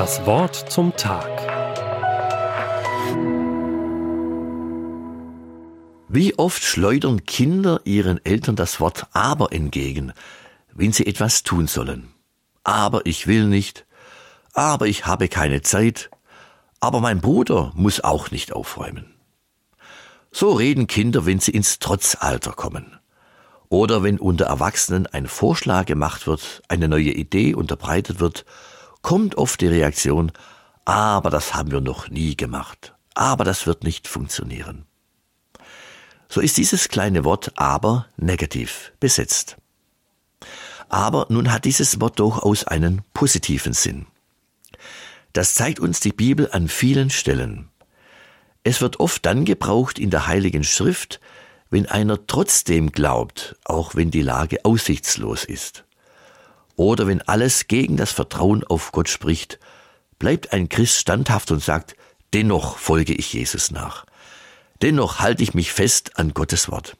Das Wort zum Tag. Wie oft schleudern Kinder ihren Eltern das Wort aber entgegen, wenn sie etwas tun sollen. Aber ich will nicht, aber ich habe keine Zeit, aber mein Bruder muss auch nicht aufräumen. So reden Kinder, wenn sie ins Trotzalter kommen. Oder wenn unter Erwachsenen ein Vorschlag gemacht wird, eine neue Idee unterbreitet wird, kommt oft die Reaktion, aber das haben wir noch nie gemacht, aber das wird nicht funktionieren. So ist dieses kleine Wort aber negativ besetzt. Aber nun hat dieses Wort durchaus einen positiven Sinn. Das zeigt uns die Bibel an vielen Stellen. Es wird oft dann gebraucht in der Heiligen Schrift, wenn einer trotzdem glaubt, auch wenn die Lage aussichtslos ist. Oder wenn alles gegen das Vertrauen auf Gott spricht, bleibt ein Christ standhaft und sagt, dennoch folge ich Jesus nach. Dennoch halte ich mich fest an Gottes Wort.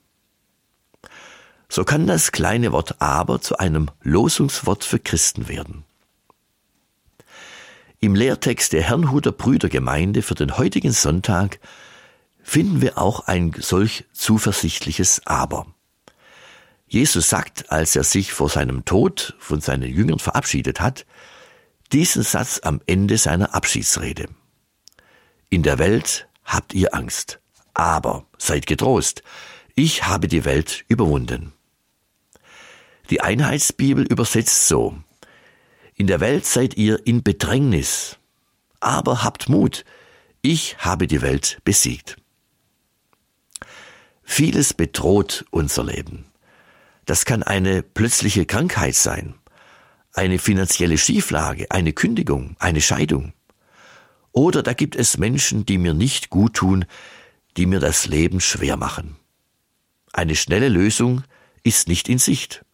So kann das kleine Wort aber zu einem Losungswort für Christen werden. Im Lehrtext der Herrnhuter Brüdergemeinde für den heutigen Sonntag finden wir auch ein solch zuversichtliches Aber. Jesus sagt, als er sich vor seinem Tod von seinen Jüngern verabschiedet hat, diesen Satz am Ende seiner Abschiedsrede. In der Welt habt ihr Angst, aber seid getrost, ich habe die Welt überwunden. Die Einheitsbibel übersetzt so, in der Welt seid ihr in Bedrängnis, aber habt Mut, ich habe die Welt besiegt. Vieles bedroht unser Leben. Das kann eine plötzliche Krankheit sein, eine finanzielle Schieflage, eine Kündigung, eine Scheidung. Oder da gibt es Menschen, die mir nicht gut tun, die mir das Leben schwer machen. Eine schnelle Lösung ist nicht in Sicht.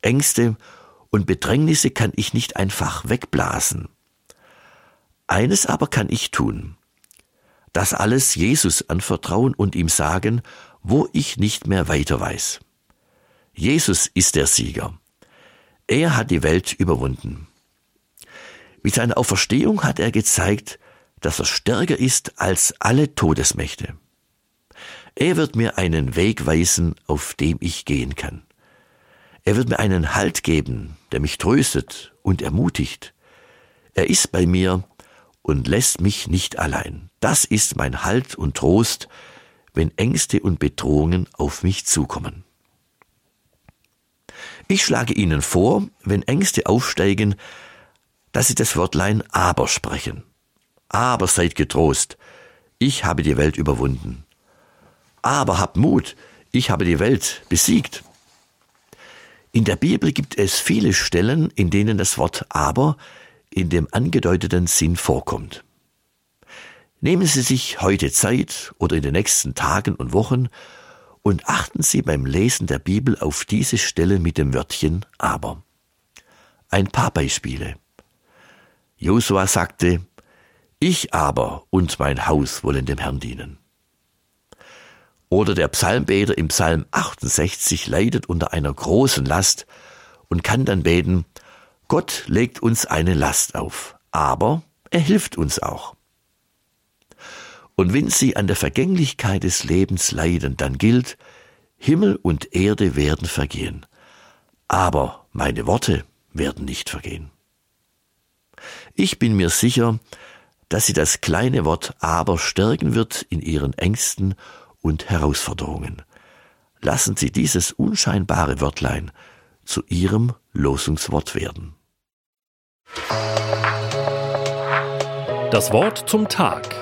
Ängste und Bedrängnisse kann ich nicht einfach wegblasen. Eines aber kann ich tun. Das alles Jesus anvertrauen und ihm sagen, wo ich nicht mehr weiter weiß. Jesus ist der Sieger. Er hat die Welt überwunden. Mit seiner Auferstehung hat er gezeigt, dass er stärker ist als alle Todesmächte. Er wird mir einen Weg weisen, auf dem ich gehen kann. Er wird mir einen Halt geben, der mich tröstet und ermutigt. Er ist bei mir und lässt mich nicht allein. Das ist mein Halt und Trost, wenn Ängste und Bedrohungen auf mich zukommen. Ich schlage Ihnen vor, wenn Ängste aufsteigen, dass Sie das Wörtlein aber sprechen. Aber seid getrost, ich habe die Welt überwunden. Aber habt Mut, ich habe die Welt besiegt. In der Bibel gibt es viele Stellen, in denen das Wort aber in dem angedeuteten Sinn vorkommt. Nehmen Sie sich heute Zeit oder in den nächsten Tagen und Wochen und achten Sie beim Lesen der Bibel auf diese Stelle mit dem Wörtchen aber. Ein paar Beispiele. Josua sagte, ich aber und mein Haus wollen dem Herrn dienen. Oder der Psalmbeter im Psalm 68 leidet unter einer großen Last und kann dann beten, Gott legt uns eine Last auf, aber er hilft uns auch. Und wenn sie an der Vergänglichkeit des Lebens leiden, dann gilt, Himmel und Erde werden vergehen, aber meine Worte werden nicht vergehen. Ich bin mir sicher, dass sie das kleine Wort aber stärken wird in ihren Ängsten und Herausforderungen. Lassen Sie dieses unscheinbare Wörtlein zu Ihrem Losungswort werden. Das Wort zum Tag